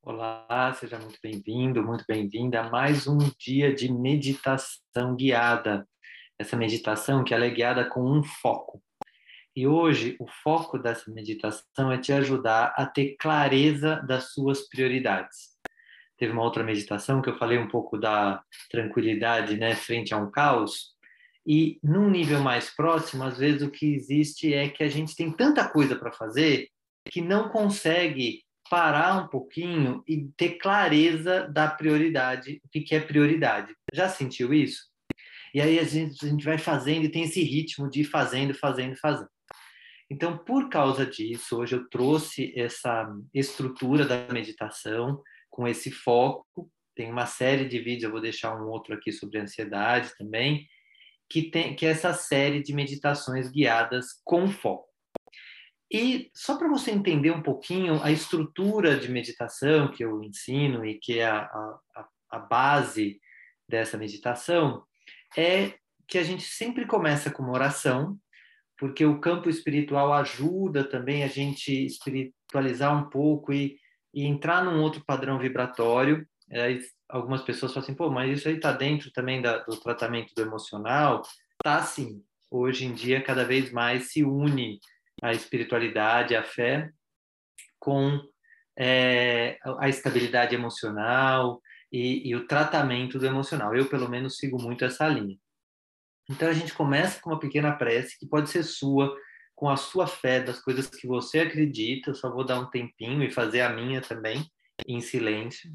Olá, seja muito bem-vindo, muito bem-vinda a mais um dia de meditação guiada. Essa meditação que ela é guiada com um foco. E hoje o foco dessa meditação é te ajudar a ter clareza das suas prioridades. Teve uma outra meditação que eu falei um pouco da tranquilidade, né, frente a um caos. E num nível mais próximo, às vezes o que existe é que a gente tem tanta coisa para fazer que não consegue parar um pouquinho e ter clareza da prioridade, o que, é prioridade. Já sentiu isso? E aí a gente, a gente vai fazendo e tem esse ritmo de ir fazendo, fazendo, fazendo. Então, por causa disso, hoje eu trouxe essa estrutura da meditação com esse foco. Tem uma série de vídeos, eu vou deixar um outro aqui sobre ansiedade também, que tem que é essa série de meditações guiadas com foco. E só para você entender um pouquinho a estrutura de meditação que eu ensino e que é a, a, a base dessa meditação, é que a gente sempre começa com uma oração, porque o campo espiritual ajuda também a gente espiritualizar um pouco e, e entrar num outro padrão vibratório. Aí, algumas pessoas falam assim, pô, mas isso aí está dentro também da, do tratamento do emocional? Tá sim. Hoje em dia, cada vez mais se une a espiritualidade, a fé, com é, a estabilidade emocional e, e, o tratamento do emocional. Eu, pelo menos, sigo muito essa linha. Então, a gente começa com uma pequena prece que pode ser sua, com a sua fé, das coisas que você acredita. Eu só vou dar um tempinho e fazer a minha também, em silêncio.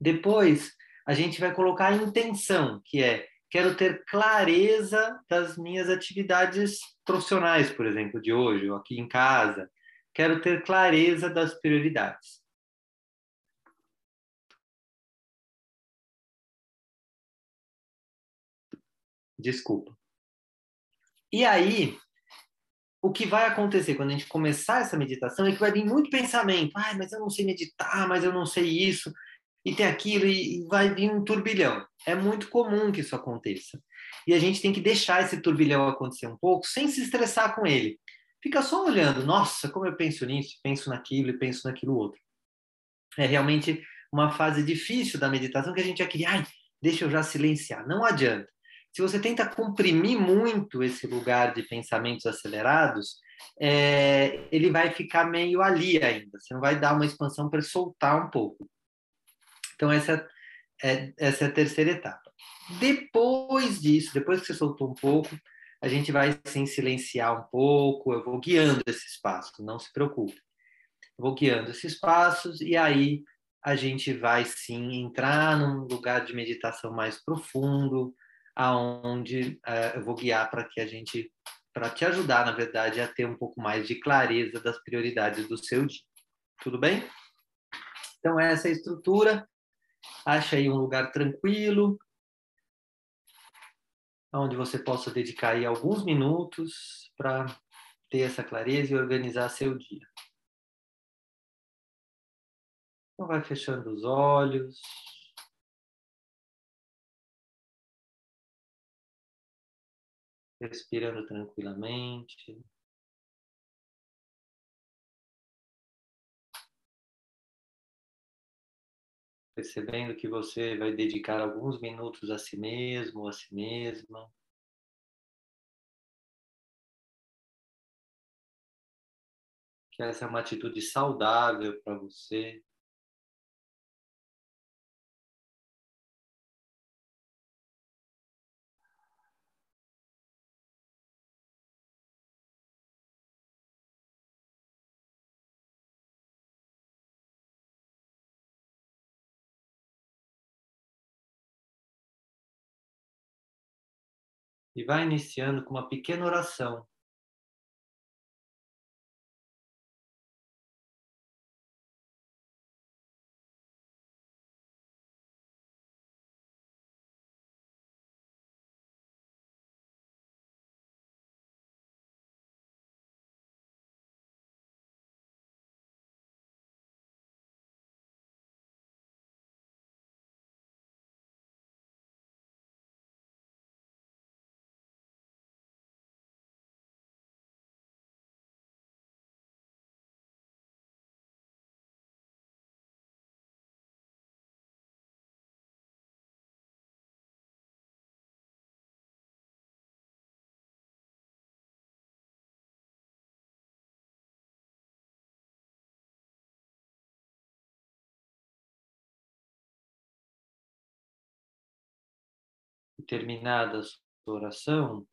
Depois, a gente vai colocar a intenção, que é quero ter clareza das minhas atividades profissionais, por exemplo, de hoje, ou aqui em casa. Quero ter clareza das prioridades. Desculpa. E aí, o que vai acontecer quando a gente começar essa meditação é que vai vir muito pensamento. Ai, mas eu não sei meditar, mas eu não sei isso e tem aquilo, e vai vir um turbilhão. É muito comum que isso aconteça. E a gente tem que deixar esse turbilhão acontecer um pouco, sem se estressar com ele. Fica só olhando, nossa, como eu penso nisso, penso naquilo e penso naquilo outro. É realmente uma fase difícil da meditação que a gente já queria, ai, deixa eu já silenciar. Não adianta. Se você tenta comprimir muito esse lugar de pensamentos acelerados, é, ele vai ficar meio ali ainda. Você não vai dar uma expansão para soltar um pouco. Então, essa é, essa é a terceira etapa. Depois disso, depois que você soltou um pouco, a gente vai sim silenciar um pouco, eu vou guiando esses passos, não se preocupe. Eu vou guiando esses passos e aí a gente vai sim entrar num lugar de meditação mais profundo, aonde uh, eu vou guiar para que a gente, para te ajudar, na verdade, a ter um pouco mais de clareza das prioridades do seu dia. Tudo bem? Então, essa é a estrutura. Ache aí um lugar tranquilo, onde você possa dedicar aí alguns minutos para ter essa clareza e organizar seu dia. Então vai fechando os olhos. Respirando tranquilamente. Percebendo que você vai dedicar alguns minutos a si mesmo, a si mesma. Que essa é uma atitude saudável para você. E vai iniciando com uma pequena oração. Terminada a sua oração,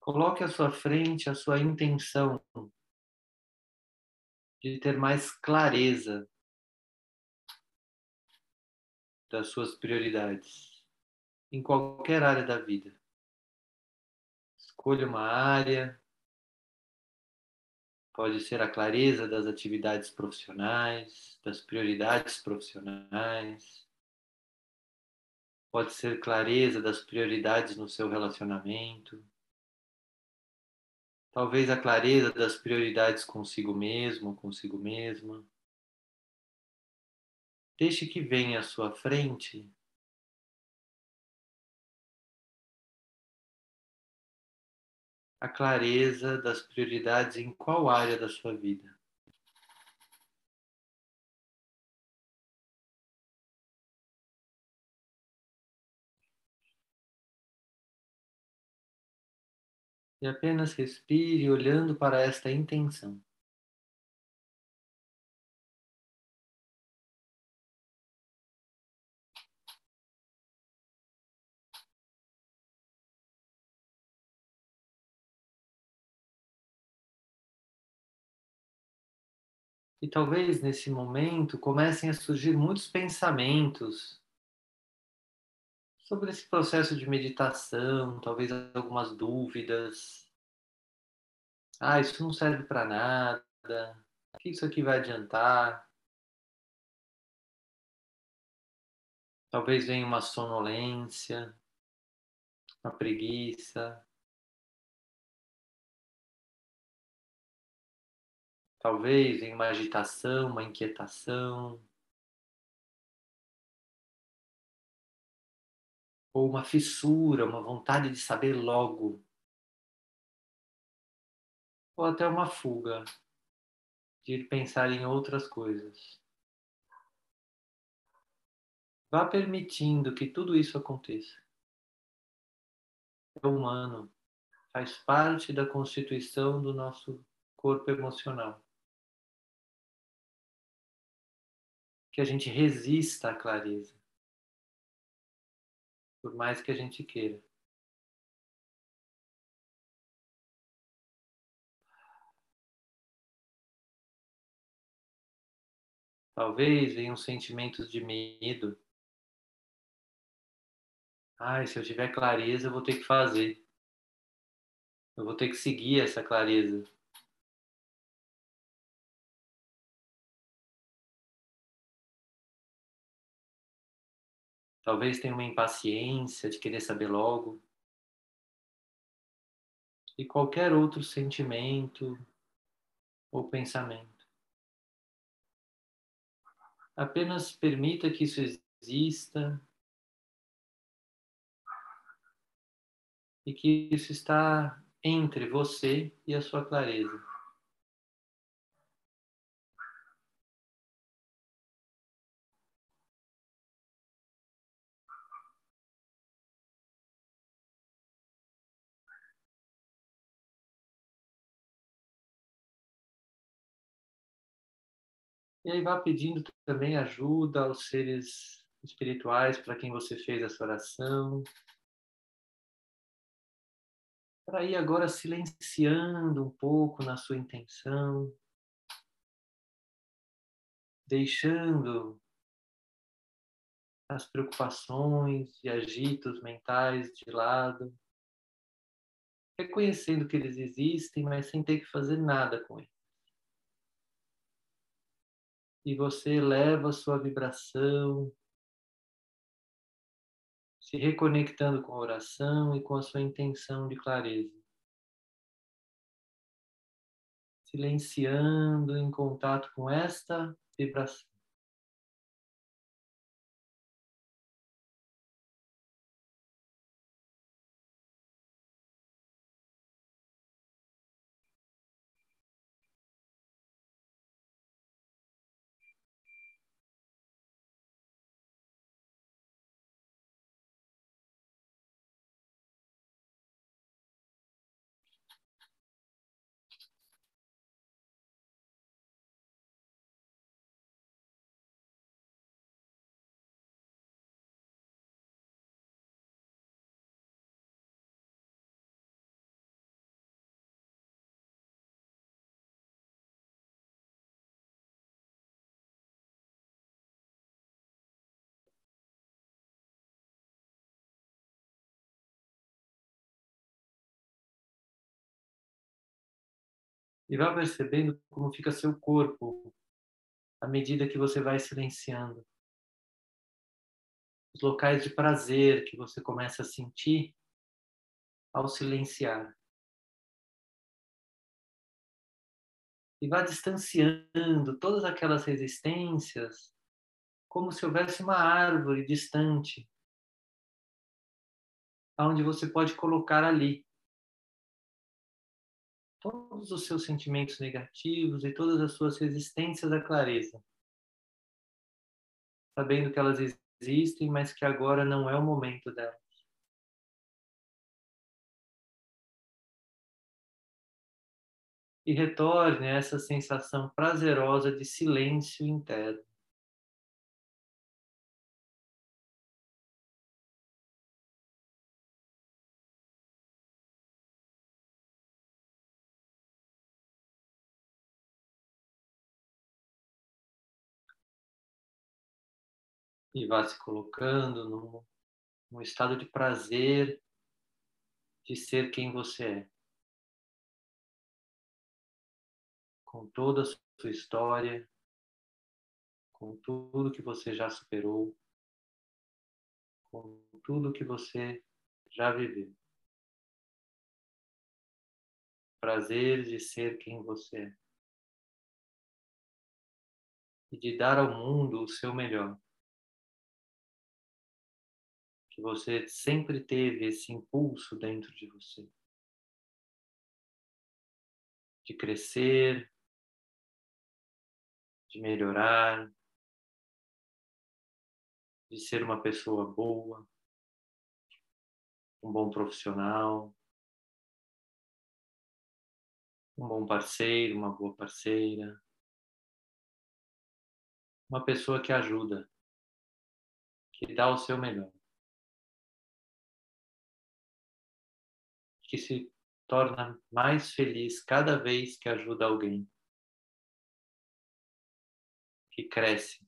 coloque à sua frente a sua intenção de ter mais clareza das suas prioridades em qualquer área da vida. Escolha uma área, pode ser a clareza das atividades profissionais, das prioridades profissionais, pode ser clareza das prioridades no seu relacionamento, talvez a clareza das prioridades consigo mesmo, consigo mesma. Deixe que venha à sua frente a clareza das prioridades em qual área da sua vida. E apenas respire olhando para esta intenção. E talvez nesse momento comecem a surgir muitos pensamentos sobre esse processo de meditação, talvez algumas dúvidas. Ah, isso não serve para nada. O que isso aqui vai adiantar? Talvez venha uma sonolência, uma preguiça. Talvez em uma agitação, uma inquietação. Ou uma fissura, uma vontade de saber logo. Ou até uma fuga de pensar em outras coisas. Vá permitindo que tudo isso aconteça. É humano, faz parte da constituição do nosso corpo emocional. que a gente resista à clareza, por mais que a gente queira. Talvez venham sentimentos de medo. Ai, se eu tiver clareza, eu vou ter que fazer. Eu vou ter que seguir essa clareza. Talvez tenha uma impaciência de querer saber logo. E qualquer outro sentimento ou pensamento. Apenas permita que isso exista e que isso está entre você e a sua clareza. E aí vá pedindo também ajuda aos seres espirituais para quem você fez essa oração. Para ir agora silenciando um pouco na sua intenção, deixando as preocupações e agitos mentais de lado, reconhecendo que eles existem, mas sem ter que fazer nada com eles e você eleva a sua vibração, se reconectando com a oração e com a sua intenção de clareza. Silenciando em contato com esta vibração. E vá percebendo como fica seu corpo à medida que você vai silenciando. Os locais de prazer que você começa a sentir ao silenciar. E vá distanciando todas aquelas resistências, como se houvesse uma árvore distante, onde você pode colocar ali todos os seus sentimentos negativos e todas as suas resistências à clareza, sabendo que elas existem, mas que agora não é o momento delas. E retorne a essa sensação prazerosa de silêncio interno. E vá se colocando num, num estado de prazer de ser quem você é. Com toda a sua história, com tudo que você já superou, com tudo que você já viveu. Prazer de ser quem você é. E de dar ao mundo o seu melhor que você sempre teve esse impulso dentro de você? De crescer, de melhorar, de ser uma pessoa boa, um bom profissional, um bom parceiro, uma boa parceira, uma pessoa que ajuda, que dá o seu melhor. Que se torna mais feliz cada vez que ajuda alguém, que cresce.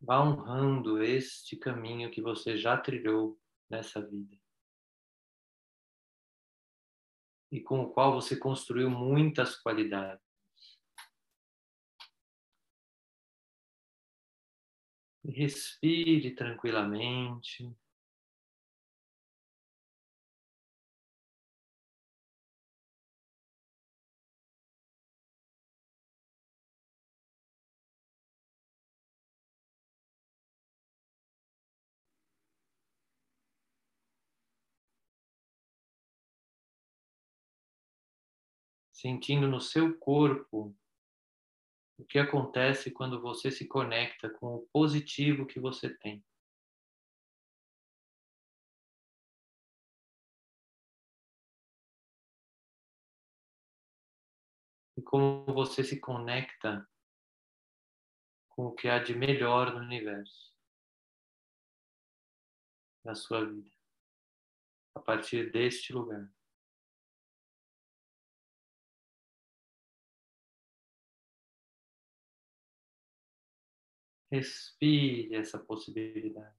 Vá honrando este caminho que você já trilhou nessa vida e com o qual você construiu muitas qualidades. Respire tranquilamente. Sentindo no seu corpo o que acontece quando você se conecta com o positivo que você tem. E como você se conecta com o que há de melhor no universo, na sua vida, a partir deste lugar. Respire essa possibilidade.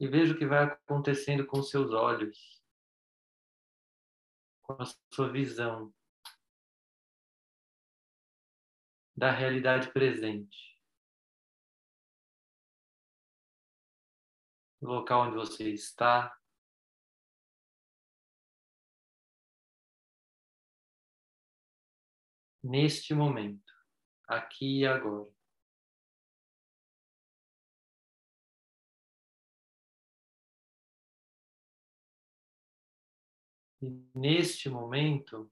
E veja o que vai acontecendo com seus olhos, com a sua visão da realidade presente. No local onde você está, neste momento, aqui e agora. E neste momento,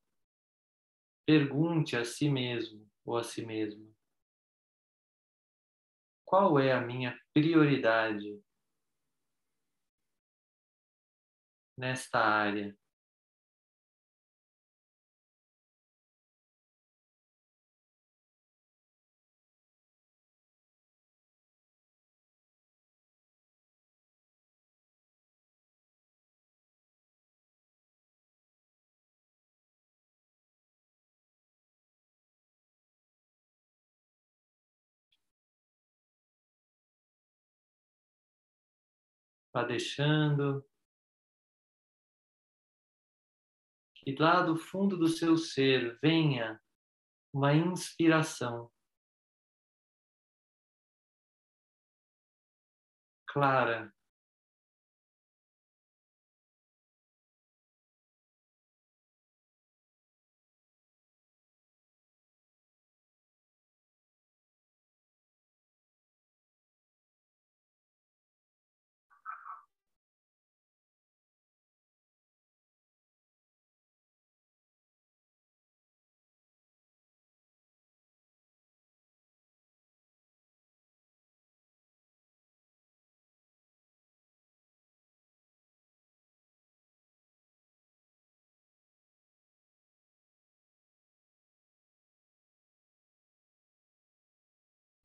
pergunte a si mesmo ou a si mesma: qual é a minha prioridade nesta área? Vá deixando. Que lá do fundo do seu ser venha uma inspiração. Clara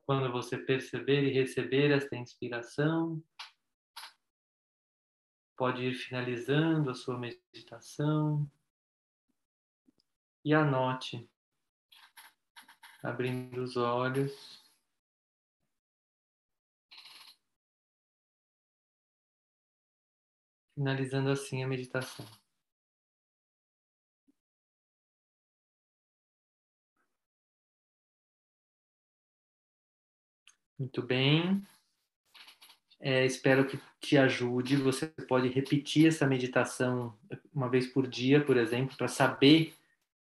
Quando você perceber e receber esta inspiração, pode ir finalizando a sua meditação e anote, abrindo os olhos. Finalizando assim a meditação. Muito bem. É, espero que te ajude. Você pode repetir essa meditação uma vez por dia, por exemplo, para saber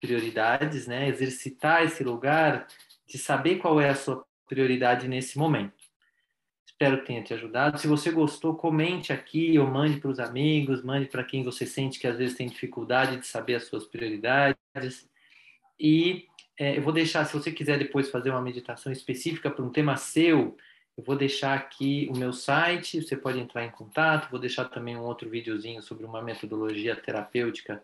prioridades, né? Exercitar esse lugar de saber qual é a sua prioridade nesse momento. Espero que tenha te ajudado. Se você gostou, comente aqui ou mande para os amigos, mande para quem você sente que às vezes tem dificuldade de saber as suas prioridades. E é, eu vou deixar, se você quiser depois fazer uma meditação específica para um tema seu, eu vou deixar aqui o meu site, você pode entrar em contato, vou deixar também um outro videozinho sobre uma metodologia terapêutica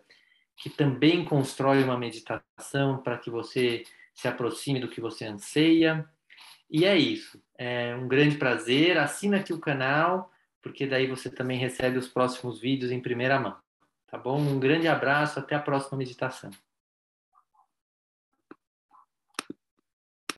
que também constrói uma meditação para que você se aproxime do que você anseia. E é isso. É um grande prazer. Assina aqui o canal, porque daí você também recebe os próximos vídeos em primeira mão. Tá bom? Um grande abraço, até a próxima meditação.